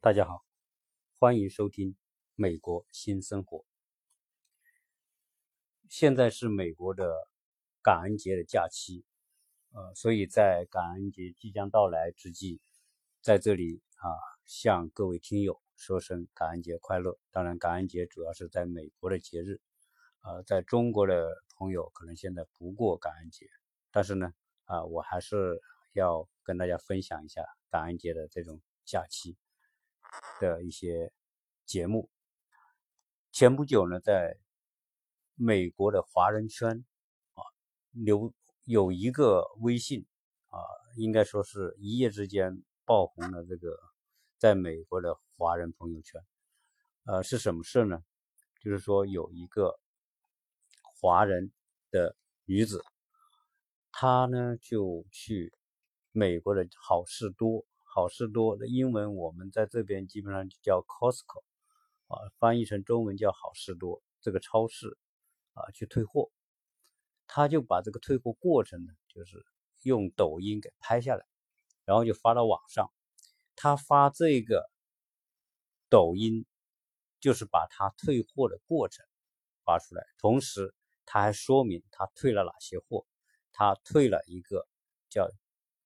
大家好，欢迎收听《美国新生活》。现在是美国的感恩节的假期，呃，所以在感恩节即将到来之际，在这里啊，向各位听友说声感恩节快乐。当然，感恩节主要是在美国的节日，呃，在中国的朋友可能现在不过感恩节，但是呢，啊，我还是要跟大家分享一下感恩节的这种假期。的一些节目，前不久呢，在美国的华人圈啊，有有一个微信啊，应该说是一夜之间爆红了。这个在美国的华人朋友圈，呃，是什么事呢？就是说有一个华人的女子，她呢就去美国的好事多。好事多的英文，我们在这边基本上就叫 Costco，啊，翻译成中文叫好事多这个超市，啊，去退货，他就把这个退货过程呢，就是用抖音给拍下来，然后就发到网上。他发这个抖音，就是把他退货的过程发出来，同时他还说明他退了哪些货，他退了一个叫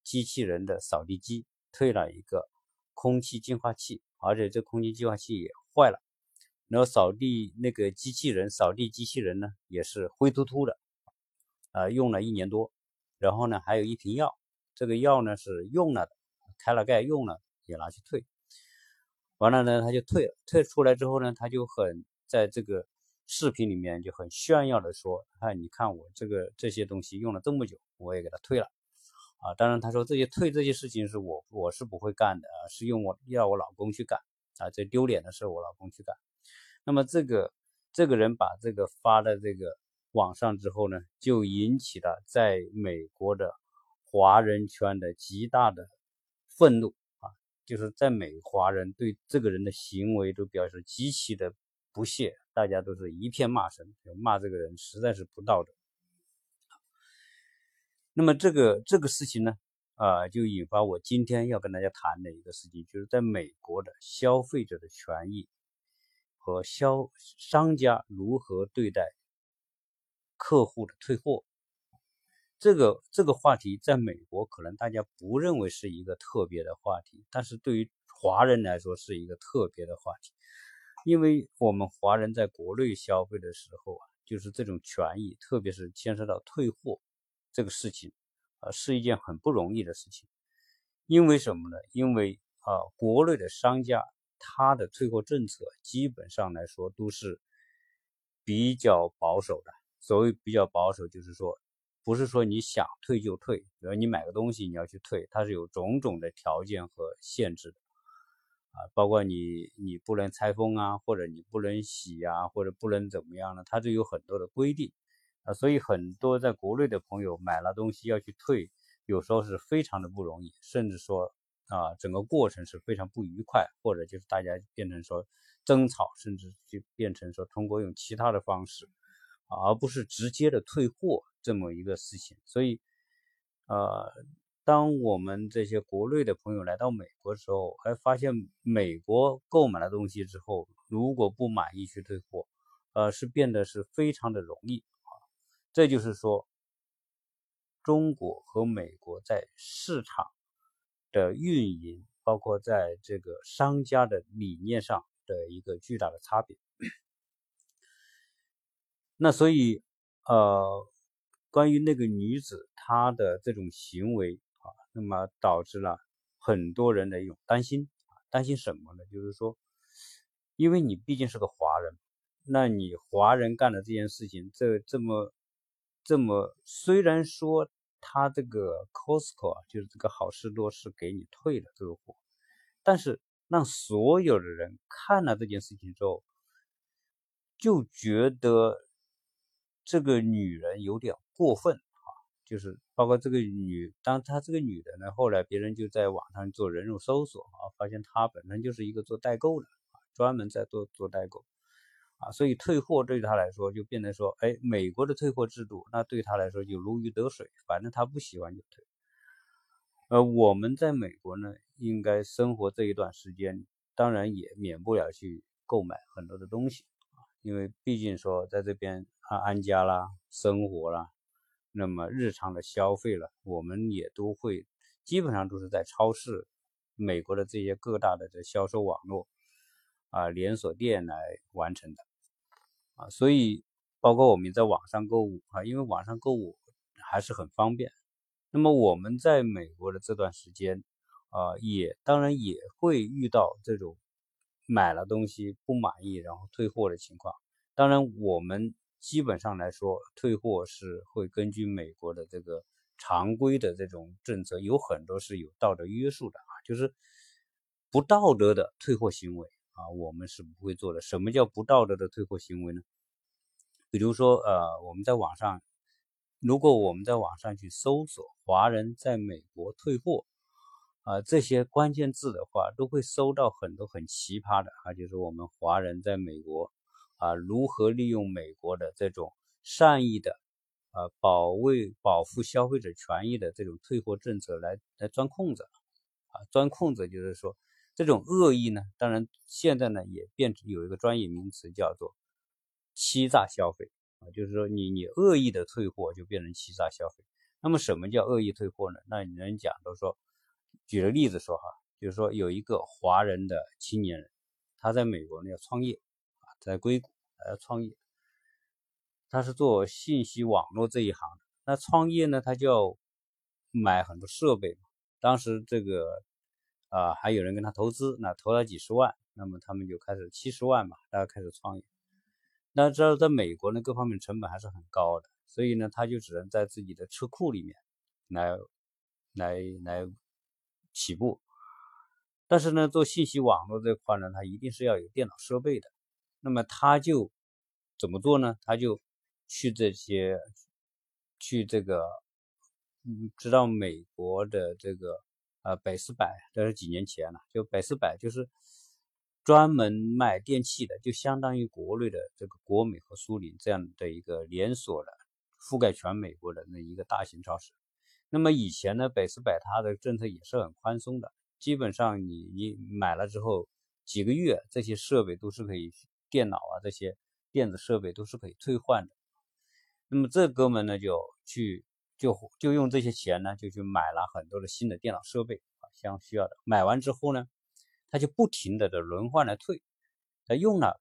机器人的扫地机。退了一个空气净化器，而且这空气净化器也坏了。然后扫地那个机器人，扫地机器人呢也是灰秃秃的，啊，用了一年多。然后呢，还有一瓶药，这个药呢是用了，开了盖用了，也拿去退。完了呢，他就退了。退出来之后呢，他就很在这个视频里面就很炫耀的说：“哎，你看我这个这些东西用了这么久，我也给他退了。”啊，当然，他说这些退这些事情是我我是不会干的啊，是用我要我老公去干啊，这丢脸的事我老公去干。那么这个这个人把这个发到这个网上之后呢，就引起了在美国的华人圈的极大的愤怒啊，就是在美华人对这个人的行为都表示极其的不屑，大家都是一片骂声，骂这个人实在是不道德。那么这个这个事情呢，啊，就引发我今天要跟大家谈的一个事情，就是在美国的消费者的权益和消商家如何对待客户的退货。这个这个话题在美国可能大家不认为是一个特别的话题，但是对于华人来说是一个特别的话题，因为我们华人在国内消费的时候啊，就是这种权益，特别是牵涉到退货。这个事情，啊，是一件很不容易的事情，因为什么呢？因为啊，国内的商家他的退货政策基本上来说都是比较保守的。所谓比较保守，就是说，不是说你想退就退，比如你买个东西你要去退，它是有种种的条件和限制的，啊，包括你你不能拆封啊，或者你不能洗啊，或者不能怎么样呢？它就有很多的规定。啊，所以很多在国内的朋友买了东西要去退，有时候是非常的不容易，甚至说啊，整个过程是非常不愉快，或者就是大家变成说争吵，甚至就变成说通过用其他的方式，而不是直接的退货这么一个事情。所以，呃，当我们这些国内的朋友来到美国的时候，还发现美国购买了东西之后，如果不满意去退货，呃，是变得是非常的容易。这就是说，中国和美国在市场的运营，包括在这个商家的理念上的一个巨大的差别。那所以，呃，关于那个女子她的这种行为啊，那么导致了很多人的一种担心担心什么呢？就是说，因为你毕竟是个华人，那你华人干的这件事情，这这么。这么虽然说他这个 Costco 啊，就是这个好事多是给你退了这个货，但是让所有的人看了这件事情之后，就觉得这个女人有点过分啊，就是包括这个女，当她这个女的呢，后来别人就在网上做人肉搜索啊，发现她本身就是一个做代购的，专门在做做代购。啊，所以退货对他来说就变成说，哎，美国的退货制度，那对他来说就如鱼得水，反正他不喜欢就退。呃，我们在美国呢，应该生活这一段时间，当然也免不了去购买很多的东西啊，因为毕竟说在这边啊安家啦、生活啦，那么日常的消费了，我们也都会基本上都是在超市、美国的这些各大的这销售网络啊连锁店来完成的啊，所以包括我们在网上购物啊，因为网上购物还是很方便。那么我们在美国的这段时间。啊，也当然也会遇到这种买了东西不满意然后退货的情况。当然，我们基本上来说退货是会根据美国的这个常规的这种政策，有很多是有道德约束的啊，就是不道德的退货行为啊，我们是不会做的。什么叫不道德的退货行为呢？比如说，呃，我们在网上，如果我们在网上去搜索“华人在美国退货”。啊，这些关键字的话，都会搜到很多很奇葩的啊，就是我们华人在美国啊，如何利用美国的这种善意的啊保卫、保护消费者权益的这种退货政策来来钻空子啊，钻空子就是说这种恶意呢，当然现在呢也变成有一个专业名词叫做欺诈消费啊，就是说你你恶意的退货就变成欺诈消费。那么什么叫恶意退货呢？那你能讲到说？举个例子说哈，就是说有一个华人的青年人，他在美国呢要创业啊，在硅谷要创业，他是做信息网络这一行的。那创业呢，他就要买很多设备嘛。当时这个啊，还有人跟他投资，那投了几十万，那么他们就开始七十万嘛，大家开始创业。那知道在美国呢，各方面成本还是很高的，所以呢，他就只能在自己的车库里面来来来。起步，但是呢，做信息网络这块呢，它一定是要有电脑设备的。那么他就怎么做呢？他就去这些，去这个，嗯，知道美国的这个呃百思百，这是几年前了，就百思百就是专门卖电器的，就相当于国内的这个国美和苏宁这样的一个连锁的，覆盖全美国的那一个大型超市。那么以前呢，百思百它的政策也是很宽松的，基本上你你买了之后几个月，这些设备都是可以，电脑啊这些电子设备都是可以退换的。那么这哥们呢就去就就用这些钱呢就去买了很多的新的电脑设备啊，相需要的。买完之后呢，他就不停的的轮换来退，他用了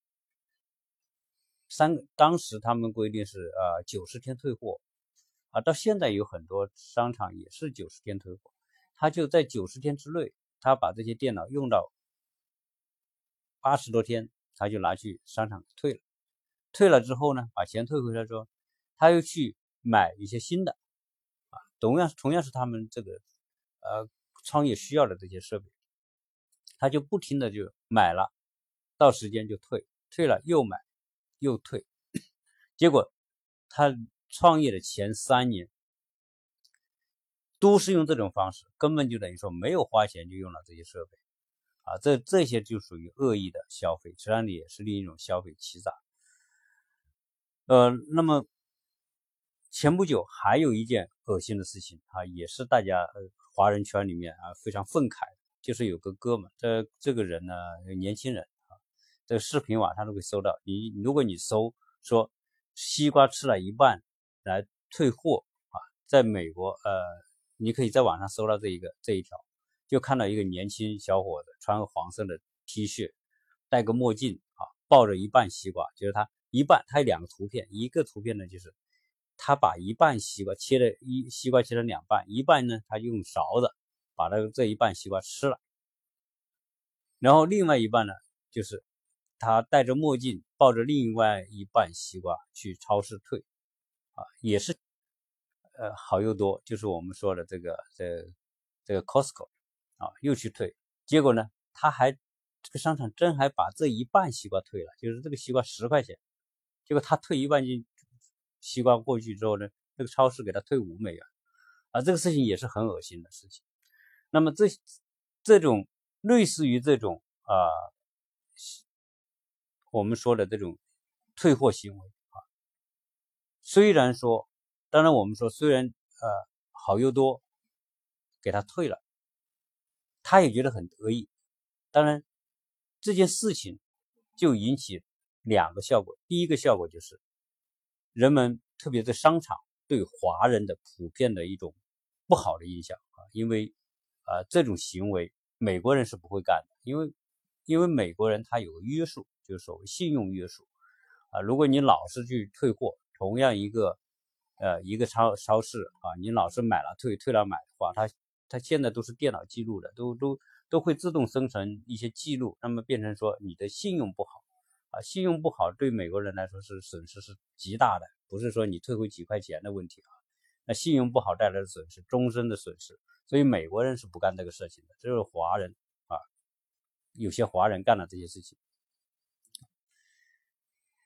三，当时他们规定是呃九十天退货。啊，到现在有很多商场也是九十天退货，他就在九十天之内，他把这些电脑用到八十多天，他就拿去商场退了。退了之后呢，把钱退回来之后，他又去买一些新的，同样同样是他们这个呃创业需要的这些设备，他就不停的就买了，到时间就退，退了又买又退，结果他。创业的前三年都是用这种方式，根本就等于说没有花钱就用了这些设备，啊，这这些就属于恶意的消费，实际上也是另一种消费欺诈。呃，那么前不久还有一件恶心的事情啊，也是大家呃华人圈里面啊非常愤慨，就是有个哥们，这这个人呢年轻人啊，这个视频网上都会搜到，你如果你搜说西瓜吃了一半。来退货啊，在美国，呃，你可以在网上搜到这一个这一条，就看到一个年轻小伙子穿个黄色的 T 恤，戴个墨镜啊，抱着一半西瓜，就是他一半，他有两个图片，一个图片呢就是他把一半西瓜切了一西瓜切成两半，一半呢他用勺子把那个这一半西瓜吃了，然后另外一半呢就是他戴着墨镜抱着另外一半西瓜去超市退。啊，也是，呃，好又多，就是我们说的这个，这这个 Costco 啊，又去退，结果呢，他还这个商场真还把这一半西瓜退了，就是这个西瓜十块钱，结果他退一半斤西瓜过去之后呢，这个超市给他退五美元，啊，这个事情也是很恶心的事情。那么这这种类似于这种啊，我们说的这种退货行为啊。虽然说，当然我们说，虽然呃好又多，给他退了，他也觉得很得意。当然，这件事情就引起两个效果。第一个效果就是，人们特别在商场对华人的普遍的一种不好的印象啊，因为啊这种行为美国人是不会干的，因为因为美国人他有个约束，就是所谓信用约束啊。如果你老是去退货，同样一个呃一个超超市啊，你老是买了退，退了买的话，他他现在都是电脑记录的，都都。都会自动生成一些记录，那么变成说你的信用不好啊，信用不好对美国人来说是损失是极大的，不是说你退回几块钱的问题啊，那信用不好带来的损失，终身的损失，所以美国人是不干这个事情的，只有华人啊，有些华人干了这些事情。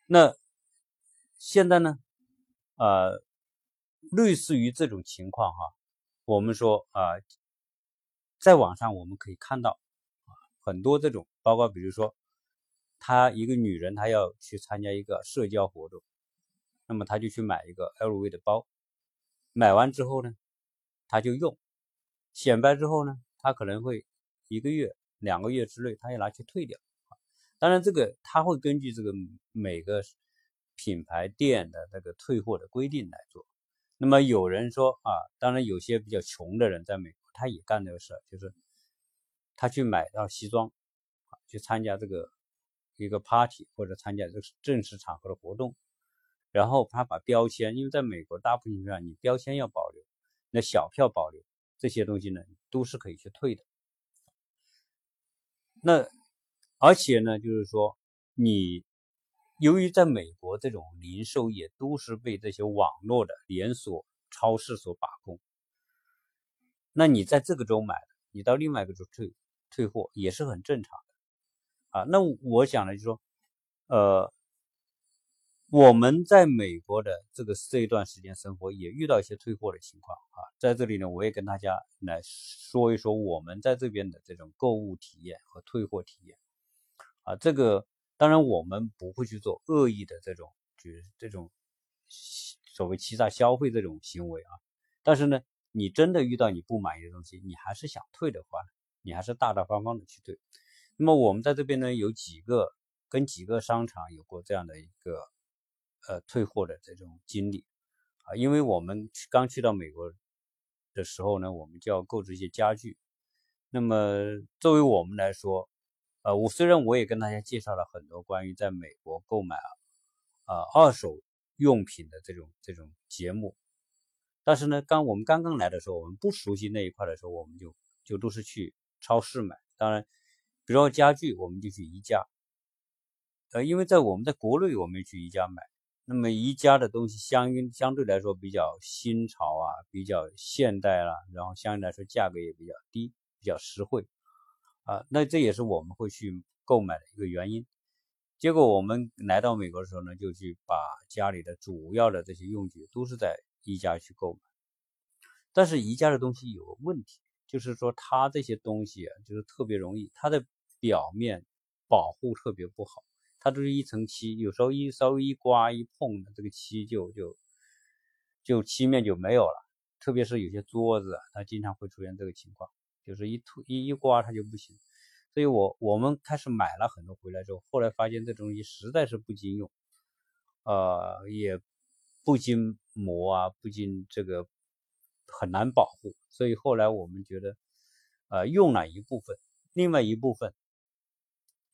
那现在呢，呃，类似于这种情况哈，我们说啊。在网上我们可以看到，很多这种，包括比如说，她一个女人，她要去参加一个社交活动，那么她就去买一个 LV 的包，买完之后呢，她就用，显摆之后呢，她可能会一个月、两个月之内，她要拿去退掉。当然，这个他会根据这个每个品牌店的那个退货的规定来做。那么有人说啊，当然有些比较穷的人在美国。他也干这个事儿，就是他去买到西装，去参加这个一个 party 或者参加这个正式场合的活动，然后他把标签，因为在美国大部分情况下你标签要保留，那小票保留这些东西呢都是可以去退的。那而且呢，就是说你由于在美国这种零售业都是被这些网络的连锁超市所把控。那你在这个州买的，你到另外一个州退退货也是很正常啊。那我想呢，就说，呃，我们在美国的这个这一段时间生活，也遇到一些退货的情况啊。在这里呢，我也跟大家来说一说我们在这边的这种购物体验和退货体验啊。这个当然我们不会去做恶意的这种就是这种所谓欺诈消费这种行为啊，但是呢。你真的遇到你不满意的东西，你还是想退的话，你还是大大方方的去退。那么我们在这边呢，有几个跟几个商场有过这样的一个呃退货的这种经历啊，因为我们刚去到美国的时候呢，我们就要购置一些家具。那么作为我们来说，呃，我虽然我也跟大家介绍了很多关于在美国购买啊二手用品的这种这种节目。但是呢，刚我们刚刚来的时候，我们不熟悉那一块的时候，我们就就都是去超市买。当然，比如说家具，我们就去宜家。呃，因为在我们在国内，我们去宜家买。那么宜家的东西相应相对来说比较新潮啊，比较现代了，然后相对来说价格也比较低，比较实惠啊。那这也是我们会去购买的一个原因。结果我们来到美国的时候呢，就去把家里的主要的这些用具都是在。宜家去购买，但是宜家的东西有个问题，就是说它这些东西啊，就是特别容易，它的表面保护特别不好，它都是一层漆，有时候一稍微一刮一碰的，这个漆就就就漆面就没有了。特别是有些桌子，它经常会出现这个情况，就是一涂一一刮它就不行。所以我我们开始买了很多回来之后，后来发现这东西实在是不经用，呃，也。不经磨啊，不经这个很难保护，所以后来我们觉得，呃，用了一部分，另外一部分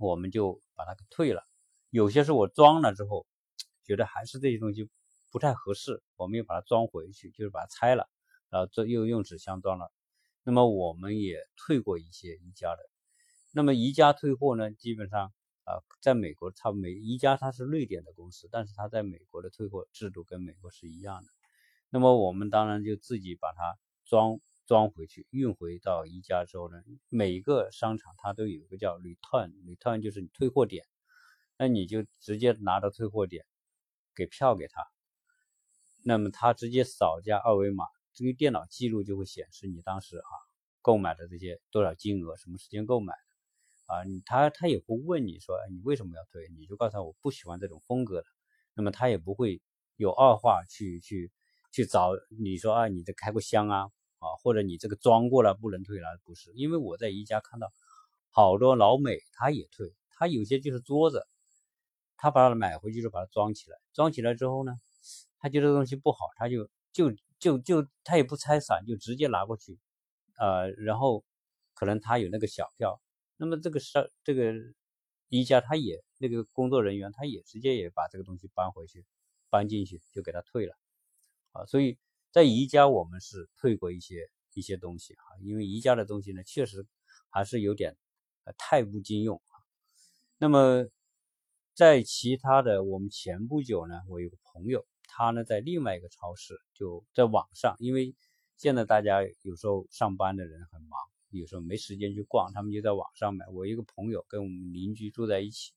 我们就把它给退了。有些是我装了之后，觉得还是这些东西不太合适，我们又把它装回去，就是把它拆了，然后这又用纸箱装了。那么我们也退过一些宜家的。那么宜家退货呢，基本上。啊，在美国，它美宜家它是瑞典的公司，但是它在美国的退货制度跟美国是一样的。那么我们当然就自己把它装装回去，运回到宜家之后呢，每个商场它都有一个叫 return，return 就是你退货点，那你就直接拿到退货点，给票给他，那么他直接扫加二维码，这个电脑记录就会显示你当时啊购买的这些多少金额，什么时间购买的。啊，他他也不问你说，你为什么要退？你就告诉他我不喜欢这种风格的，那么他也不会有二话去去去找你说啊，你这开过箱啊啊，或者你这个装过了不能退了，不是？因为我在宜家看到好多老美他也退，他有些就是桌子，他把它买回去就把它装起来，装起来之后呢，他觉得东西不好，他就就就就他也不拆散，就直接拿过去，呃，然后可能他有那个小票，那么这个是这个宜家他也那个工作人员他也直接也把这个东西搬回去，搬进去就给他退了，啊，所以在宜家我们是退过一些一些东西啊，因为宜家的东西呢确实还是有点呃太不经用啊，那么。在其他的，我们前不久呢，我有个朋友，他呢在另外一个超市，就在网上，因为现在大家有时候上班的人很忙，有时候没时间去逛，他们就在网上买。我一个朋友跟我们邻居住在一起，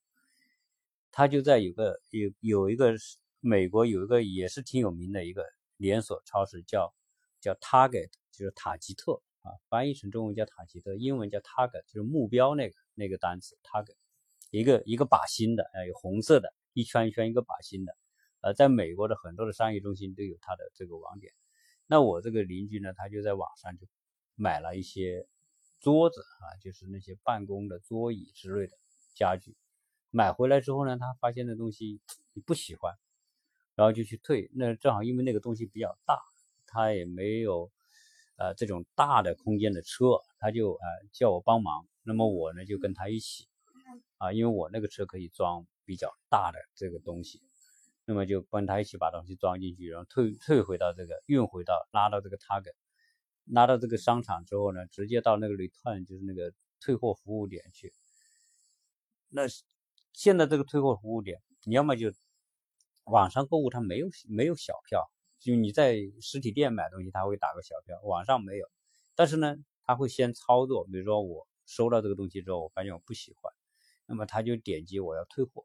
他就在有个有有一个美国有一个也是挺有名的一个连锁超市，叫叫 Target，就是塔吉特啊，翻译成中文叫塔吉特，英文叫 Target，就是目标那个那个单词 Target。一个一个靶心的，哎，有红色的，一圈一圈一个靶心的，呃，在美国的很多的商业中心都有它的这个网点。那我这个邻居呢，他就在网上就买了一些桌子啊，就是那些办公的桌椅之类的家具。买回来之后呢，他发现那东西你不喜欢，然后就去退。那正好因为那个东西比较大，他也没有呃这种大的空间的车，他就呃叫我帮忙。那么我呢就跟他一起。啊，因为我那个车可以装比较大的这个东西，那么就跟他一起把东西装进去，然后退退回到这个运回到拉到这个 target，拉到这个商场之后呢，直接到那个 return 就是那个退货服务点去。那现在这个退货服务点，你要么就网上购物，它没有没有小票，就你在实体店买东西，他会打个小票，网上没有。但是呢，他会先操作，比如说我收到这个东西之后，我发现我不喜欢。那么他就点击我要退货，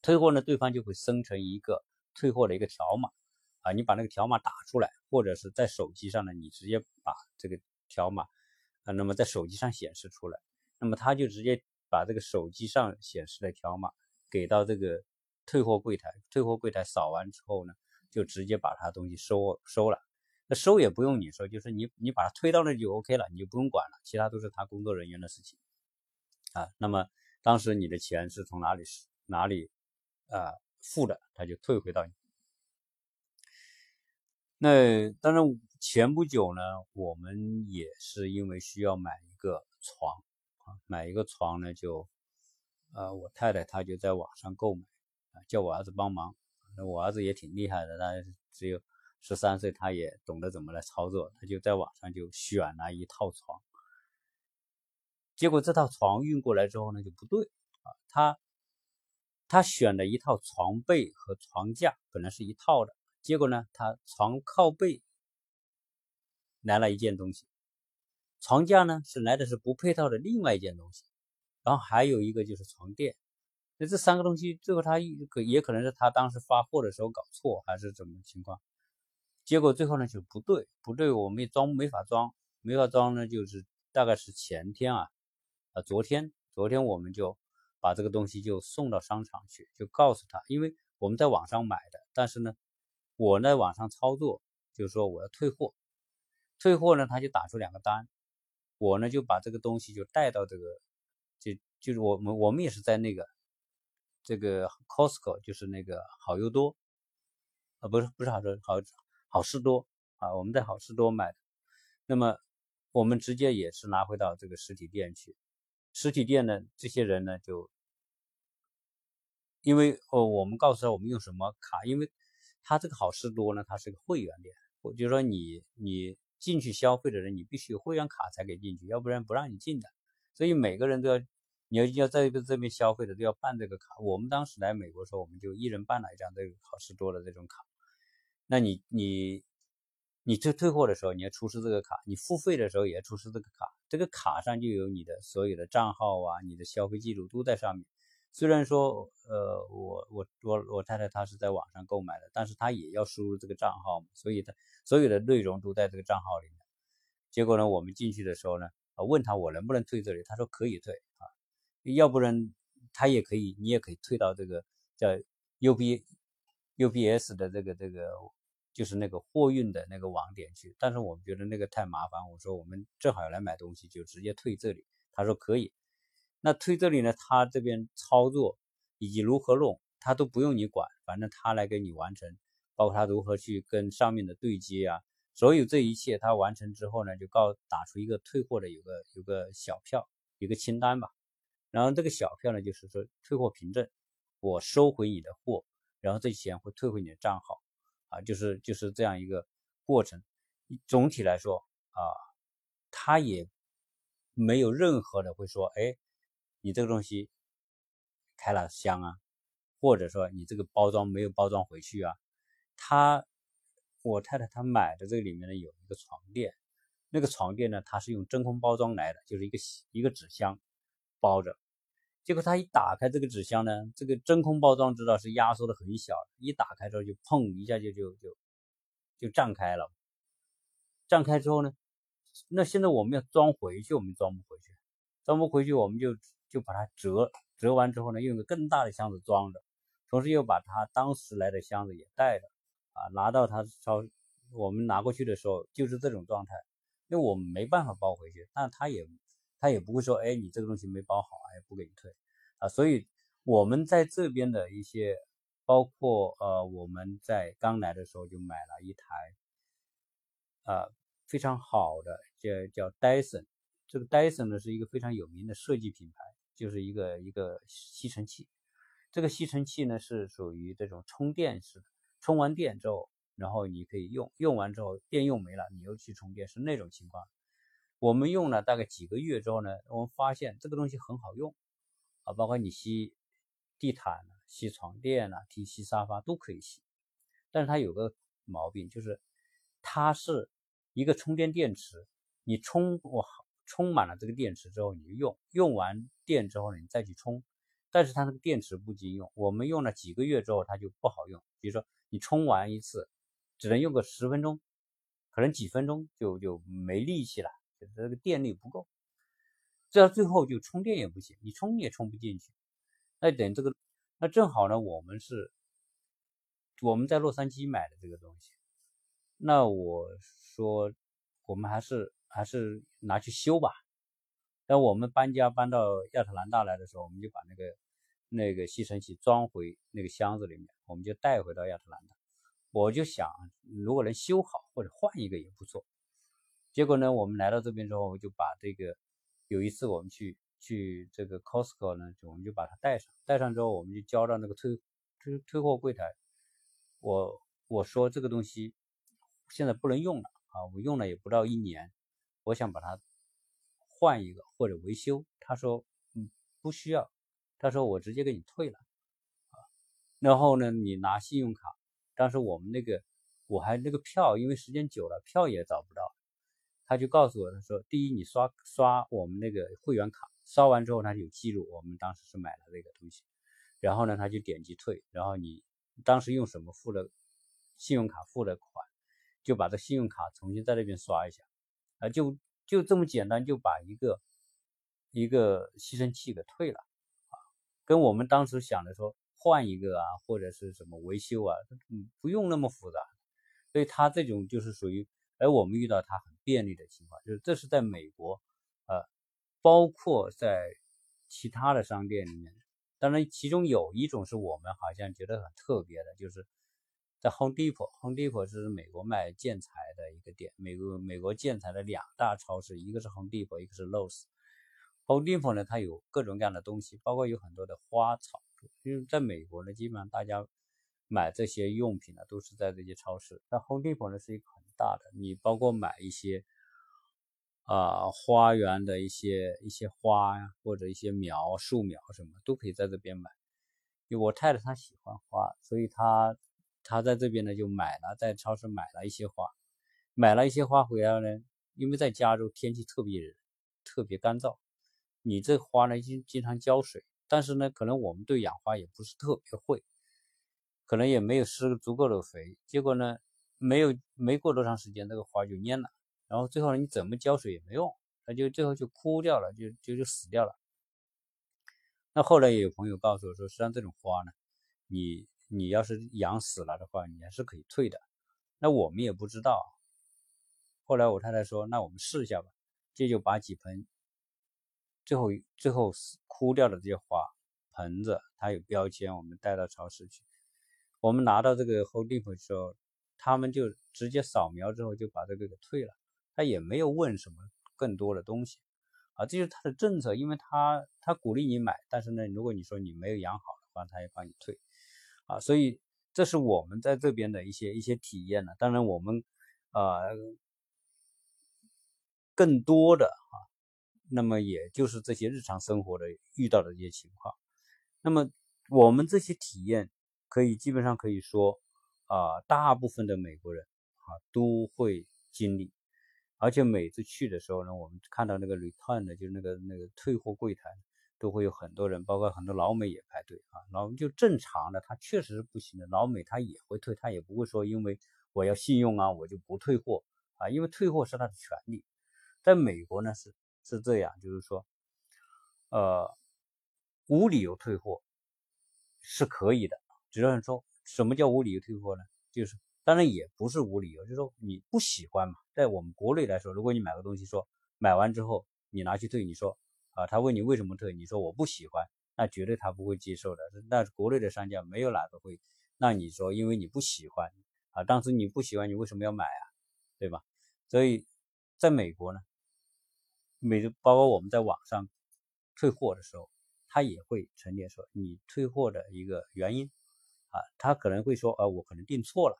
退货呢，对方就会生成一个退货的一个条码啊，你把那个条码打出来，或者是在手机上呢，你直接把这个条码啊，那么在手机上显示出来，那么他就直接把这个手机上显示的条码给到这个退货柜台，退货柜台扫完之后呢，就直接把他东西收收了，那收也不用你收，就是你你把它推到那就 OK 了，你就不用管了，其他都是他工作人员的事情啊，那么。当时你的钱是从哪里哪里啊付的，他就退回到你。那当然，前不久呢，我们也是因为需要买一个床啊，买一个床呢，就呃，我太太她就在网上购买，叫我儿子帮忙。那我儿子也挺厉害的，他只有十三岁，他也懂得怎么来操作，他就在网上就选了一套床。结果这套床运过来之后呢，就不对啊，他他选了一套床被和床架，本来是一套的，结果呢，他床靠背来了一件东西，床架呢是来的是不配套的另外一件东西，然后还有一个就是床垫，那这三个东西最后他可也可能是他当时发货的时候搞错还是怎么情况，结果最后呢就不对，不对，我们也装没法装，没法装呢，就是大概是前天啊。啊，昨天昨天我们就把这个东西就送到商场去，就告诉他，因为我们在网上买的，但是呢，我呢网上操作，就是说我要退货，退货呢，他就打出两个单，我呢就把这个东西就带到这个，就就是我们我们也是在那个这个 Costco，就是那个好又多，啊不是不是好多好好事多啊，我们在好事多买的，那么我们直接也是拿回到这个实体店去。实体店呢，这些人呢，就因为哦，我们告诉他我们用什么卡，因为他这个好事多呢，它是个会员店，我就说你你进去消费的人，你必须有会员卡才给进去，要不然不让你进的。所以每个人都要，你要要在这边消费的都要办这个卡。我们当时来美国时候，我们就一人办了一张这个好事多的这种卡。那你你。你退退货的时候，你要出示这个卡；你付费的时候也要出示这个卡。这个卡上就有你的所有的账号啊，你的消费记录都在上面。虽然说，呃，我我我我太太她是在网上购买的，但是她也要输入这个账号嘛，所以她所有的内容都在这个账号里面。结果呢，我们进去的时候呢，啊，问他我能不能退这里，他说可以退啊，要不然他也可以，你也可以退到这个叫 U B U B S 的这个这个。就是那个货运的那个网点去，但是我们觉得那个太麻烦。我说我们正好要来买东西，就直接退这里。他说可以。那退这里呢，他这边操作以及如何弄，他都不用你管，反正他来给你完成，包括他如何去跟上面的对接啊，所有这一切他完成之后呢，就告打出一个退货的有个有个小票，一个清单吧。然后这个小票呢，就是说退货凭证，我收回你的货，然后这钱会退回你的账号，啊，就是就是这样一个过程。总体来说啊，他也没有任何的会说，哎，你这个东西开了箱啊，或者说你这个包装没有包装回去啊。他我太太她买的这个里面呢有一个床垫，那个床垫呢它是用真空包装来的，就是一个一个纸箱包着。结果他一打开这个纸箱呢，这个真空包装知道是压缩的很小，一打开之后就砰一下就就就就胀开了。胀开之后呢，那现在我们要装回去，我们装不回去，装不回去，我们就就把它折折完之后呢，用一个更大的箱子装着，同时又把他当时来的箱子也带着，啊，拿到他超我们拿过去的时候就是这种状态，因为我们没办法包回去，但他也。他也不会说，哎，你这个东西没包好，哎，不给你退，啊，所以我们在这边的一些，包括呃，我们在刚来的时候就买了一台，啊，非常好的，叫叫 Dyson，这个 Dyson 呢是一个非常有名的设计品牌，就是一个一个吸尘器，这个吸尘器呢是属于这种充电式的，充完电之后，然后你可以用，用完之后电用没了，你又去充电，是那种情况。我们用了大概几个月之后呢，我们发现这个东西很好用啊，包括你吸地毯、吸床垫啊、吸吸沙发都可以吸。但是它有个毛病，就是它是一个充电电池，你充我充满了这个电池之后你就用，用完电之后呢你再去充，但是它那个电池不经用。我们用了几个月之后它就不好用，比如说你充完一次只能用个十分钟，可能几分钟就就没力气了。这个电力不够，这到最后就充电也不行，你充也充不进去。那等这个，那正好呢，我们是我们在洛杉矶买的这个东西。那我说，我们还是还是拿去修吧。当我们搬家搬到亚特兰大来的时候，我们就把那个那个吸尘器装回那个箱子里面，我们就带回到亚特兰大。我就想，如果能修好或者换一个也不错。结果呢，我们来到这边之后，我就把这个有一次我们去去这个 Costco 呢，我们就把它带上，带上之后我们就交到那个退退退货柜台。我我说这个东西现在不能用了啊，我用了也不到一年，我想把它换一个或者维修。他说嗯不需要，他说我直接给你退了啊。然后呢，你拿信用卡，当时我们那个我还那个票，因为时间久了票也找不到。他就告诉我，他说：第一，你刷刷我们那个会员卡，刷完之后他有记录，我们当时是买了这个东西。然后呢，他就点击退，然后你当时用什么付的信用卡付的款，就把这信用卡重新在那边刷一下，啊，就就这么简单，就把一个一个吸尘器给退了，啊，跟我们当时想的说换一个啊，或者是什么维修啊，嗯，不用那么复杂。所以他这种就是属于。而我们遇到它很便利的情况，就是这是在美国，呃，包括在其他的商店里面，当然其中有一种是我们好像觉得很特别的，就是在 Home Depot，Home Depot 是美国卖建材的一个店，美国美国建材的两大超市，一个是 Home Depot，一个是 l o w s Home Depot 呢，它有各种各样的东西，包括有很多的花草，因为在美国呢，基本上大家。买这些用品呢，都是在这些超市。那 Home Depot 呢是一个大的，你包括买一些啊花园的一些一些花呀，或者一些苗、树苗什么，都可以在这边买。因为我太太她喜欢花，所以她她在这边呢就买了，在超市买了一些花，买了一些花回来呢。因为在加州天气特别特别干燥，你这花呢经经常浇水，但是呢，可能我们对养花也不是特别会。可能也没有施足够的肥，结果呢，没有没过多长时间，这个花就蔫了，然后最后你怎么浇水也没用，它就最后就枯掉了，就就就死掉了。那后来也有朋友告诉我说，实际上这种花呢，你你要是养死了的话，你还是可以退的。那我们也不知道。后来我太太说，那我们试一下吧，这就把几盆最后最后枯掉的这些花盆子，它有标签，我们带到超市去。我们拿到这个 Home Depot 的时候，他们就直接扫描之后就把这个给退了，他也没有问什么更多的东西啊，这就是他的政策，因为他他鼓励你买，但是呢，如果你说你没有养好的话，他也帮你退啊，所以这是我们在这边的一些一些体验呢。当然我们啊更多的啊，那么也就是这些日常生活的遇到的一些情况，那么我们这些体验。可以基本上可以说，啊，大部分的美国人啊都会经历，而且每次去的时候呢，我们看到那个 return 的，就是那个那个退货柜台，都会有很多人，包括很多老美也排队啊。老就正常的，他确实是不行的，老美他也会退，他也不会说因为我要信用啊，我就不退货啊，因为退货是他的权利。在美国呢是是这样，就是说，呃，无理由退货是可以的。只能说，什么叫无理由退货呢？就是当然也不是无理由，就是说你不喜欢嘛。在我们国内来说，如果你买个东西，说买完之后你拿去退，你说啊，他问你为什么退，你说我不喜欢，那绝对他不会接受的。那国内的商家没有哪个会让你说，因为你不喜欢啊，当时你不喜欢，你为什么要买啊？对吧？所以在美国呢，美包括我们在网上退货的时候，他也会陈列说你退货的一个原因。啊，他可能会说，呃，我可能订错了，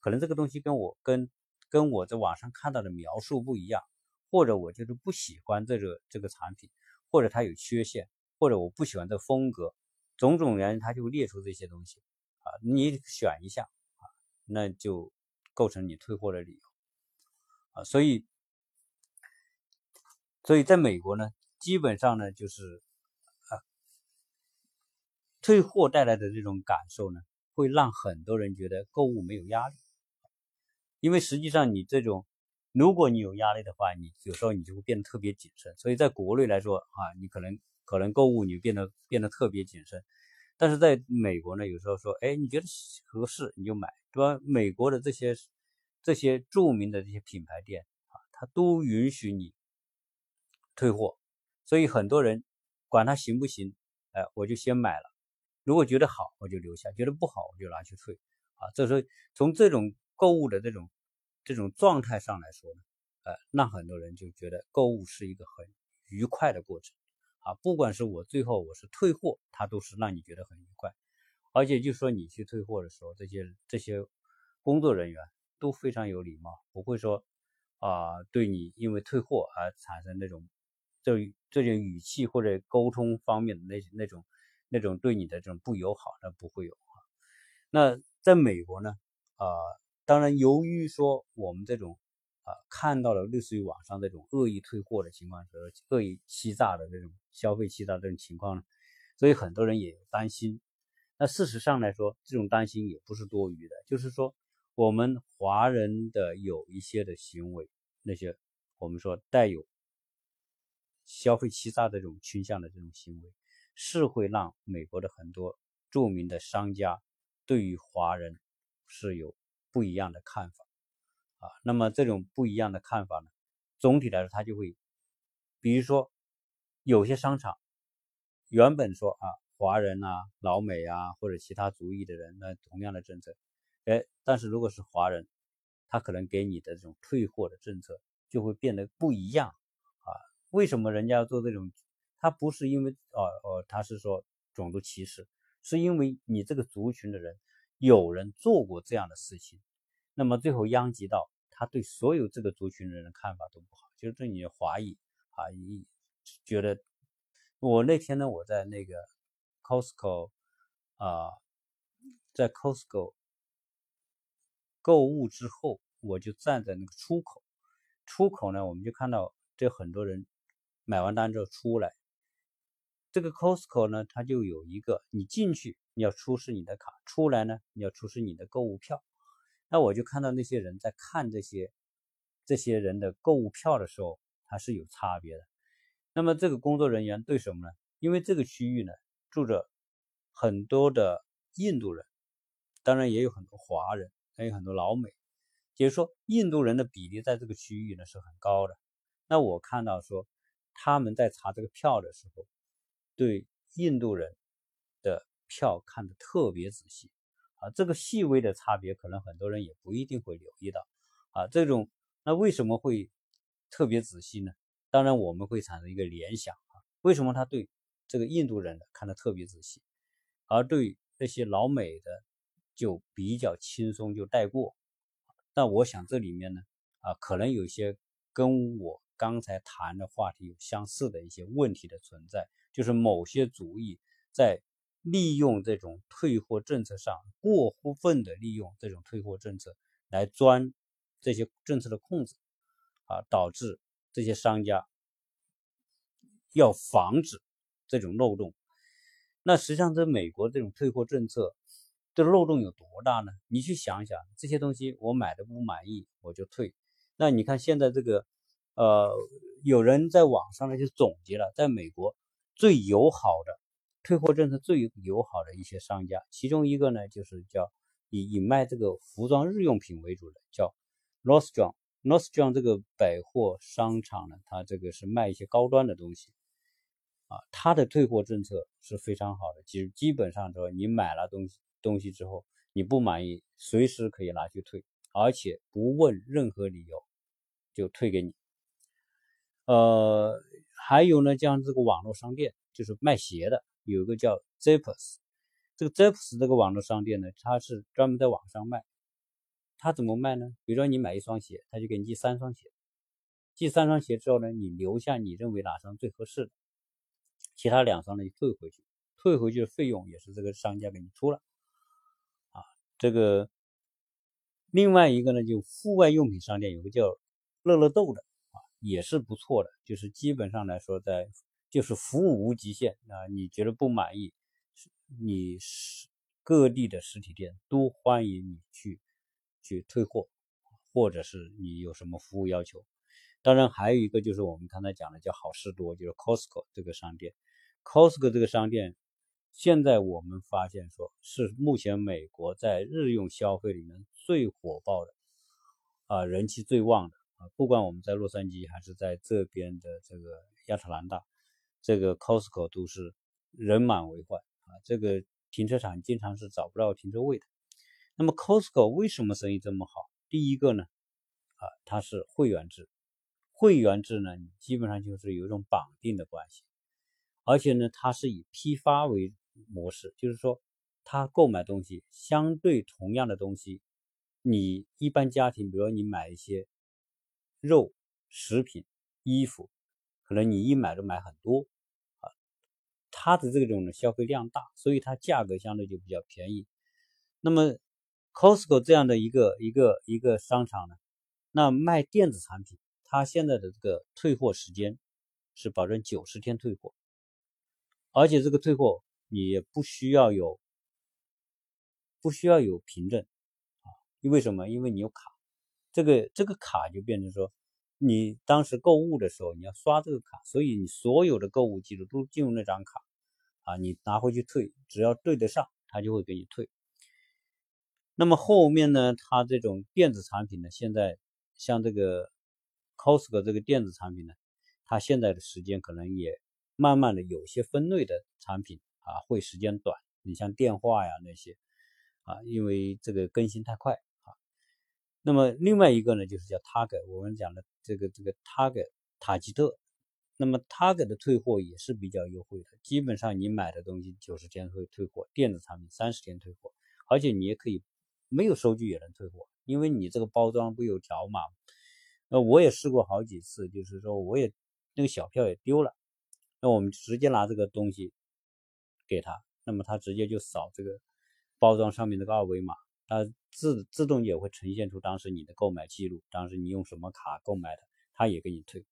可能这个东西跟我跟跟我在网上看到的描述不一样，或者我就是不喜欢这个这个产品，或者它有缺陷，或者我不喜欢这风格，种种原因，他就列出这些东西，啊，你选一下，啊，那就构成你退货的理由，啊，所以，所以在美国呢，基本上呢就是。退货带来的这种感受呢，会让很多人觉得购物没有压力，因为实际上你这种，如果你有压力的话，你有时候你就会变得特别谨慎。所以在国内来说啊，你可能可能购物你变得变得特别谨慎，但是在美国呢，有时候说，哎，你觉得合适你就买，对吧？美国的这些这些著名的这些品牌店啊，它都允许你退货，所以很多人管它行不行，哎，我就先买了。如果觉得好，我就留下；觉得不好，我就拿去退。啊，这时候从这种购物的这种这种状态上来说呢，呃，让很多人就觉得购物是一个很愉快的过程。啊，不管是我最后我是退货，它都是让你觉得很愉快。而且就说你去退货的时候，这些这些工作人员都非常有礼貌，不会说啊对你因为退货而产生那种这这种语气或者沟通方面的那那种。那种对你的这种不友好，那不会有啊。那在美国呢？啊，当然，由于说我们这种啊看到了类似于网上这种恶意退货的情况和恶意欺诈的这种消费欺诈这种情况呢，所以很多人也担心。那事实上来说，这种担心也不是多余的。就是说，我们华人的有一些的行为，那些我们说带有消费欺诈这种倾向的这种行为。是会让美国的很多著名的商家对于华人是有不一样的看法啊。那么这种不一样的看法呢，总体来说，他就会，比如说有些商场原本说啊，华人啊、老美啊或者其他族裔的人，那同样的政策，哎，但是如果是华人，他可能给你的这种退货的政策就会变得不一样啊。为什么人家要做这种？他不是因为哦哦，他是说种族歧视，是因为你这个族群的人有人做过这样的事情，那么最后殃及到他对所有这个族群的人的看法都不好，就是对你的华裔啊，你觉得我那天呢，我在那个 Costco 啊，在 Costco 购物之后，我就站在那个出口，出口呢，我们就看到这很多人买完单之后出来。这个 Costco 呢，它就有一个，你进去你要出示你的卡，出来呢你要出示你的购物票。那我就看到那些人在看这些这些人的购物票的时候，它是有差别的。那么这个工作人员对什么呢？因为这个区域呢住着很多的印度人，当然也有很多华人，还有很多老美，也就是说印度人的比例在这个区域呢是很高的。那我看到说。他们在查这个票的时候，对印度人的票看得特别仔细啊。这个细微的差别，可能很多人也不一定会留意到啊。这种那为什么会特别仔细呢？当然我们会产生一个联想啊，为什么他对这个印度人的看得特别仔细，而对那些老美的就比较轻松就带过？那我想这里面呢，啊，可能有些跟我刚才谈的话题有相似的一些问题的存在，就是某些主义在利用这种退货政策上过分的利用这种退货政策来钻这些政策的空子，啊，导致这些商家要防止这种漏洞。那实际上，这美国这种退货政策。这漏洞有多大呢？你去想想，这些东西我买的不满意，我就退。那你看现在这个，呃，有人在网上呢就总结了，在美国最友好的退货政策最友好的一些商家，其中一个呢就是叫以以卖这个服装日用品为主的，叫 Nordstrom。Nordstrom 这个百货商场呢，它这个是卖一些高端的东西，啊，它的退货政策是非常好的，其实基本上说你买了东西。东西之后你不满意，随时可以拿去退，而且不问任何理由就退给你。呃，还有呢，像这个网络商店，就是卖鞋的，有一个叫 Zappos，这个 Zappos 这个网络商店呢，它是专门在网上卖。它怎么卖呢？比如说你买一双鞋，他就给你寄三双鞋，寄三双鞋之后呢，你留下你认为哪双最合适的，其他两双呢就退回去，退回去的费用也是这个商家给你出了。啊这个另外一个呢，就户外用品商店有个叫乐乐豆的，也是不错的。就是基本上来说，在就是服务无极限啊，你觉得不满意，你是各地的实体店都欢迎你去去退货，或者是你有什么服务要求。当然还有一个就是我们刚才讲的叫好事多，就是 Costco 这个商店，Costco 这个商店。现在我们发现，说是目前美国在日用消费里面最火爆的，啊，人气最旺的啊，不管我们在洛杉矶还是在这边的这个亚特兰大，这个 Costco 都是人满为患啊，这个停车场经常是找不到停车位的。那么 Costco 为什么生意这么好？第一个呢，啊，它是会员制，会员制呢，基本上就是有一种绑定的关系，而且呢，它是以批发为模式就是说，他购买东西相对同样的东西，你一般家庭，比如说你买一些肉、食品、衣服，可能你一买都买很多啊。它的这种的消费量大，所以它价格相对就比较便宜。那么，Costco 这样的一个一个一个商场呢，那卖电子产品，它现在的这个退货时间是保证九十天退货，而且这个退货。你也不需要有，不需要有凭证啊？因为什么？因为你有卡，这个这个卡就变成说，你当时购物的时候你要刷这个卡，所以你所有的购物记录都进入那张卡啊，你拿回去退，只要对得上，他就会给你退。那么后面呢，它这种电子产品呢，现在像这个 Costco 这个电子产品呢，它现在的时间可能也慢慢的有些分类的产品。啊，会时间短，你像电话呀那些，啊，因为这个更新太快啊。那么另外一个呢，就是叫 Target，我们讲的这个这个 Target 塔吉特，那么 Target 的退货也是比较优惠的，基本上你买的东西九十天会退货，电子产品三十天退货，而且你也可以没有收据也能退货，因为你这个包装不有条码。那我也试过好几次，就是说我也那个小票也丢了，那我们直接拿这个东西。给他，那么他直接就扫这个包装上面这个二维码，它自自动也会呈现出当时你的购买记录，当时你用什么卡购买的，它也给你退。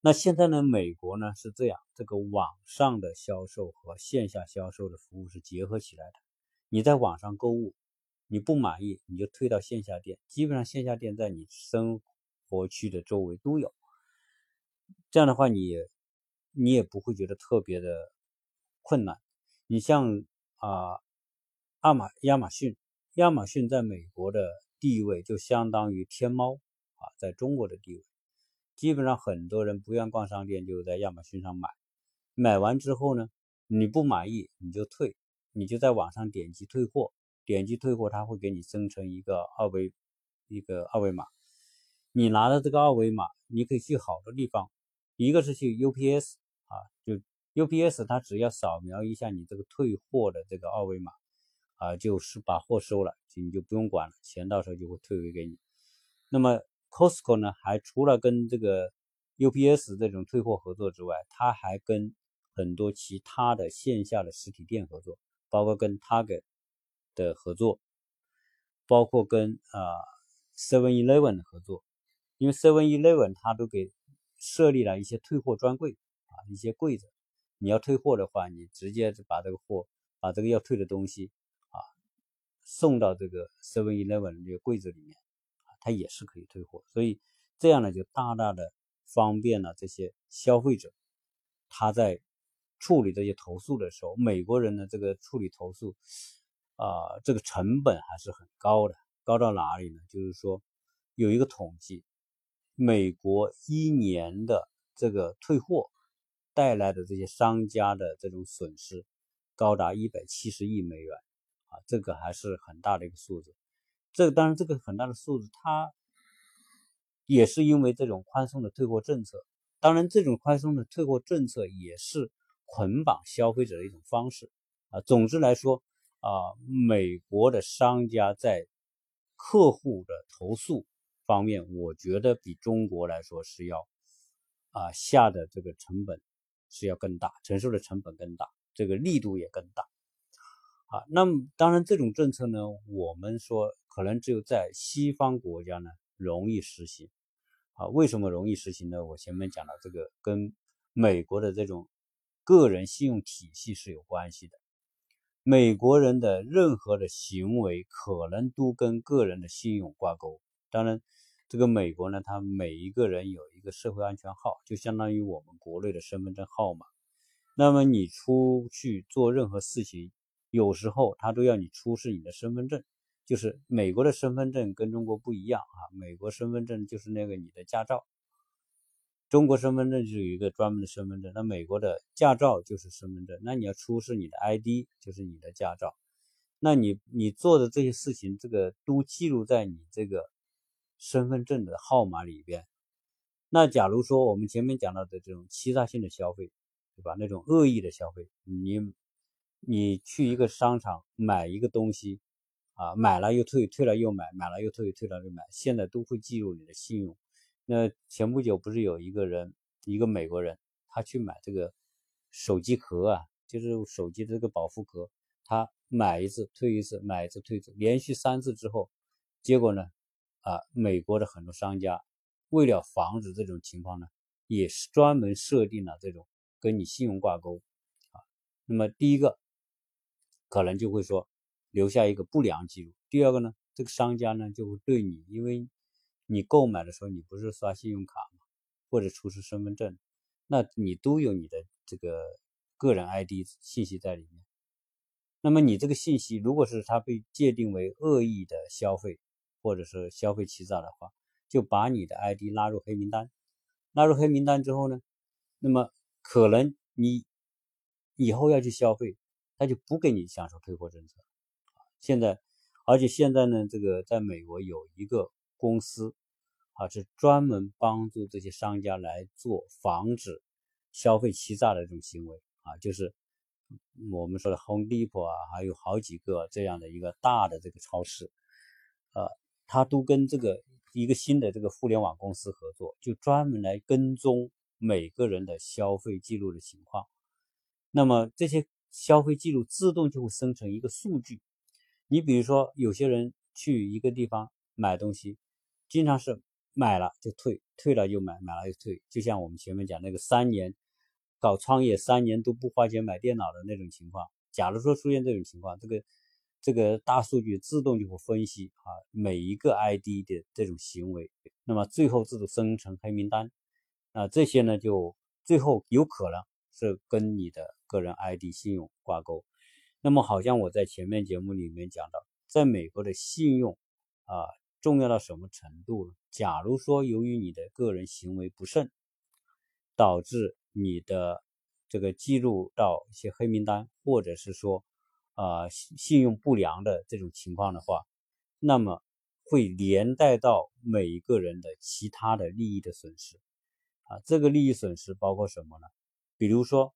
那现在呢，美国呢是这样，这个网上的销售和线下销售的服务是结合起来的。你在网上购物，你不满意你就退到线下店，基本上线下店在你生活区的周围都有。这样的话你。你也不会觉得特别的困难。你像啊，亚马亚马逊，亚马逊在美国的地位就相当于天猫啊，在中国的地位。基本上很多人不愿逛商店，就在亚马逊上买。买完之后呢，你不满意你就退，你就在网上点击退货，点击退货，他会给你生成一个二维一个二维码。你拿着这个二维码，你可以去好多地方，一个是去 UPS 啊，就 UPS，它只要扫描一下你这个退货的这个二维码啊，就是把货收了，就你就不用管了，钱到时候就会退回给你。那么 Costco 呢，还除了跟这个 UPS 这种退货合作之外，它还跟很多其他的线下的实体店合作，包括跟 Target 的合作，包括跟啊 Seven Eleven 的合作。因为 Seven Eleven 它都给设立了一些退货专柜啊，一些柜子，你要退货的话，你直接把这个货，把这个要退的东西送到这个 Seven Eleven 这个柜子里面，它也是可以退货。所以这样呢，就大大的方便了这些消费者，他在处理这些投诉的时候，美国人的这个处理投诉啊，这个成本还是很高的，高到哪里呢？就是说有一个统计。美国一年的这个退货带来的这些商家的这种损失，高达一百七十亿美元这个还是很大的一个数字。这个当然，这个很大的数字，它也是因为这种宽松的退货政策。当然，这种宽松的退货政策也是捆绑消费者的一种方式啊。总之来说啊，美国的商家在客户的投诉。方面，我觉得比中国来说是要啊下的这个成本是要更大，承受的成本更大，这个力度也更大啊。那么当然，这种政策呢，我们说可能只有在西方国家呢容易实行啊。为什么容易实行呢？我前面讲的这个跟美国的这种个人信用体系是有关系的。美国人的任何的行为可能都跟个人的信用挂钩，当然。这个美国呢，它每一个人有一个社会安全号，就相当于我们国内的身份证号码。那么你出去做任何事情，有时候他都要你出示你的身份证。就是美国的身份证跟中国不一样啊，美国身份证就是那个你的驾照，中国身份证就有一个专门的身份证，那美国的驾照就是身份证。那你要出示你的 ID，就是你的驾照。那你你做的这些事情，这个都记录在你这个。身份证的号码里边，那假如说我们前面讲到的这种欺诈性的消费，对吧？那种恶意的消费，你你去一个商场买一个东西，啊，买了又退，退了又买，买了又退，退了又买，现在都会记录你的信用。那前不久不是有一个人，一个美国人，他去买这个手机壳啊，就是手机的这个保护壳，他买一次退一次，买一次退一次，连续三次之后，结果呢？啊，美国的很多商家为了防止这种情况呢，也是专门设定了这种跟你信用挂钩啊。那么第一个可能就会说留下一个不良记录，第二个呢，这个商家呢就会对你，因为你购买的时候你不是刷信用卡吗？或者出示身份证，那你都有你的这个个人 ID 信息在里面。那么你这个信息如果是他被界定为恶意的消费，或者是消费欺诈的话，就把你的 ID 拉入黑名单。拉入黑名单之后呢，那么可能你以后要去消费，他就不给你享受退货政策。现在，而且现在呢，这个在美国有一个公司啊，是专门帮助这些商家来做防止消费欺诈的这种行为啊，就是我们说的 Home Depot 啊，还有好几个这样的一个大的这个超市，呃。他都跟这个一个新的这个互联网公司合作，就专门来跟踪每个人的消费记录的情况。那么这些消费记录自动就会生成一个数据。你比如说，有些人去一个地方买东西，经常是买了就退，退了又买，买了又退。就像我们前面讲那个三年搞创业三年都不花钱买电脑的那种情况。假如说出现这种情况，这个。这个大数据自动就会分析啊每一个 ID 的这种行为，那么最后自动生成黑名单，啊这些呢就最后有可能是跟你的个人 ID 信用挂钩。那么好像我在前面节目里面讲到，在美国的信用啊重要到什么程度呢？假如说由于你的个人行为不慎，导致你的这个记录到一些黑名单，或者是说啊信用不良的这种情况的话，那么会连带到每一个人的其他的利益的损失啊。这个利益损失包括什么呢？比如说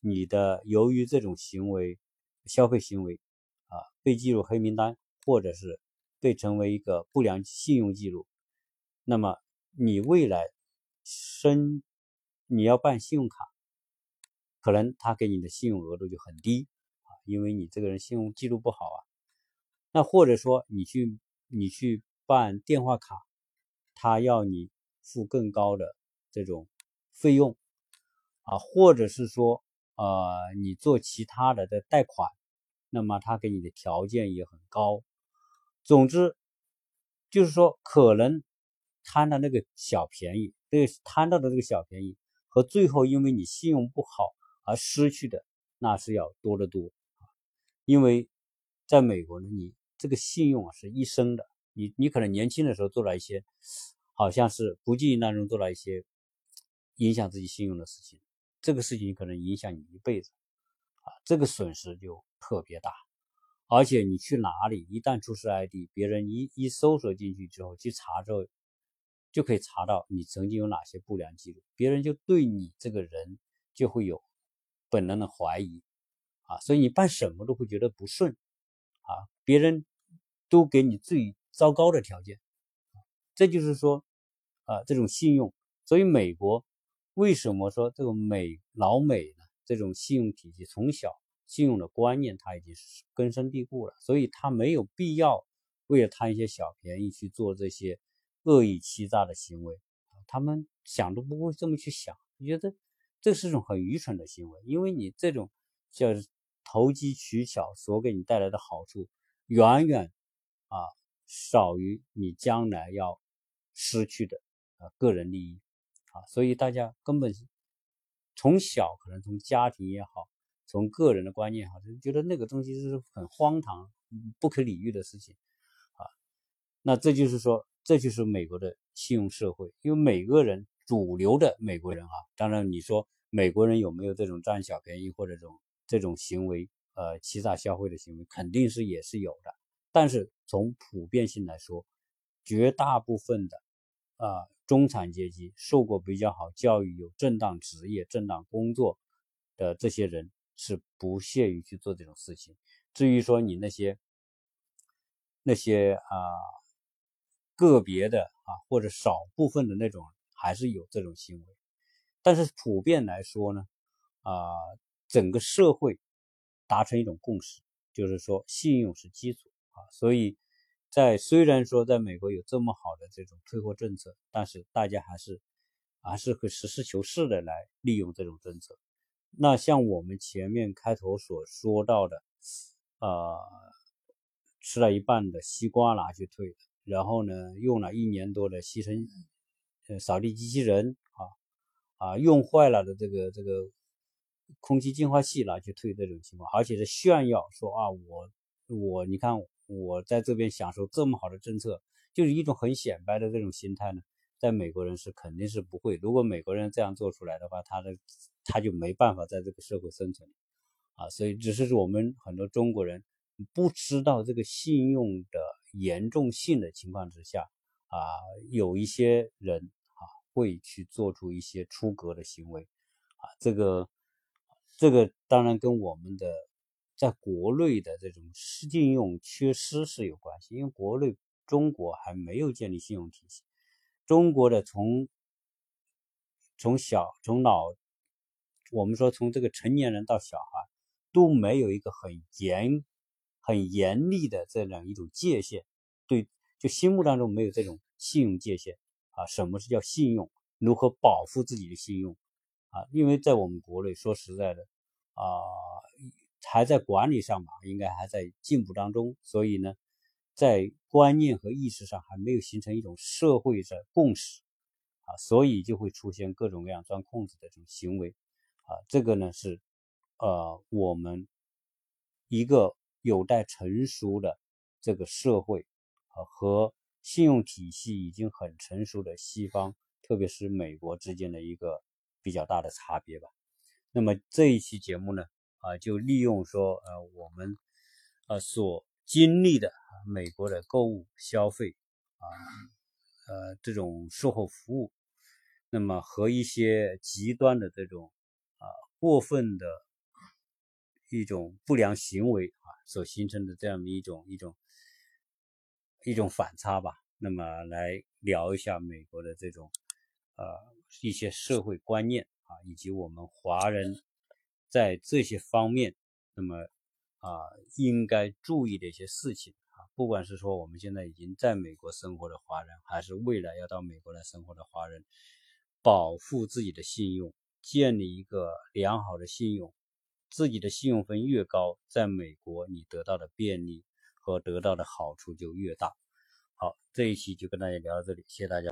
你的由于这种行为消费行为啊被记入黑名单，或者是被成为一个不良信用记录，那么你未来申你要办信用卡，可能他给你的信用额度就很低啊，因为你这个人信用记录不好啊。那或者说你去你去办电话卡，他要你付更高的这种费用啊，或者是说呃你做其他的的贷款，那么他给你的条件也很高。总之，就是说，可能贪的那个小便宜，这个贪到的这个小便宜，和最后因为你信用不好而失去的，那是要多得多因为在美国呢，你这个信用啊是一生的，你你可能年轻的时候做了一些，好像是不经意当中做了一些影响自己信用的事情，这个事情可能影响你一辈子啊，这个损失就特别大。而且你去哪里，一旦出示 ID，别人一一搜索进去之后去查之后，就可以查到你曾经有哪些不良记录，别人就对你这个人就会有本能的怀疑啊，所以你办什么都会觉得不顺啊，别人都给你最糟糕的条件，这就是说啊这种信用，所以美国为什么说这个美老美呢？这种信用体系从小。信用的观念它已经是根深蒂固了，所以他没有必要为了贪一些小便宜去做这些恶意欺诈的行为。他们想都不会这么去想，觉得这是一种很愚蠢的行为，因为你这种叫投机取巧所给你带来的好处，远远啊少于你将来要失去的啊个人利益啊，所以大家根本从小可能从家庭也好。从个人的观念哈，就觉得那个东西是很荒唐、不可理喻的事情啊。那这就是说，这就是美国的信用社会，因为每个人主流的美国人啊，当然你说美国人有没有这种占小便宜或者这种这种行为，呃，欺诈消费的行为，肯定是也是有的。但是从普遍性来说，绝大部分的啊中产阶级受过比较好教育、有正当职业、正当工作的这些人。是不屑于去做这种事情。至于说你那些那些啊个别的啊或者少部分的那种，还是有这种行为。但是普遍来说呢，啊整个社会达成一种共识，就是说信用是基础啊。所以在虽然说在美国有这么好的这种退货政策，但是大家还是还是会实事求是的来利用这种政策。那像我们前面开头所说到的，呃，吃了一半的西瓜拿去退，然后呢，用了一年多的吸尘，呃，扫地机器人啊，啊，用坏了的这个这个空气净化器拿去退这种情况，而且是炫耀说啊，我我你看我在这边享受这么好的政策，就是一种很显摆的这种心态呢。在美国人是肯定是不会，如果美国人这样做出来的话，他的他就没办法在这个社会生存，啊，所以只是我们很多中国人不知道这个信用的严重性的情况之下，啊，有一些人啊会去做出一些出格的行为，啊，这个这个当然跟我们的在国内的这种信用缺失是有关系，因为国内中国还没有建立信用体系。中国的从从小从老，我们说从这个成年人到小孩，都没有一个很严很严厉的这样一种界限，对，就心目当中没有这种信用界限啊。什么是叫信用？如何保护自己的信用啊？因为在我们国内，说实在的啊，还在管理上吧，应该还在进步当中，所以呢。在观念和意识上还没有形成一种社会的共识啊，所以就会出现各种各样钻空子的这种行为啊。这个呢是呃我们一个有待成熟的这个社会啊和信用体系已经很成熟的西方，特别是美国之间的一个比较大的差别吧。那么这一期节目呢，啊，就利用说，呃，我们呃所经历的美国的购物消费啊，呃，这种售后服务，那么和一些极端的这种啊过分的一种不良行为啊所形成的这样的一种一种。一种反差吧，那么来聊一下美国的这种呃一些社会观念啊，以及我们华人在这些方面，那么啊应该注意的一些事情啊，不管是说我们现在已经在美国生活的华人，还是未来要到美国来生活的华人，保护自己的信用，建立一个良好的信用，自己的信用分越高，在美国你得到的便利。和得到的好处就越大。好，这一期就跟大家聊到这里，谢谢大家。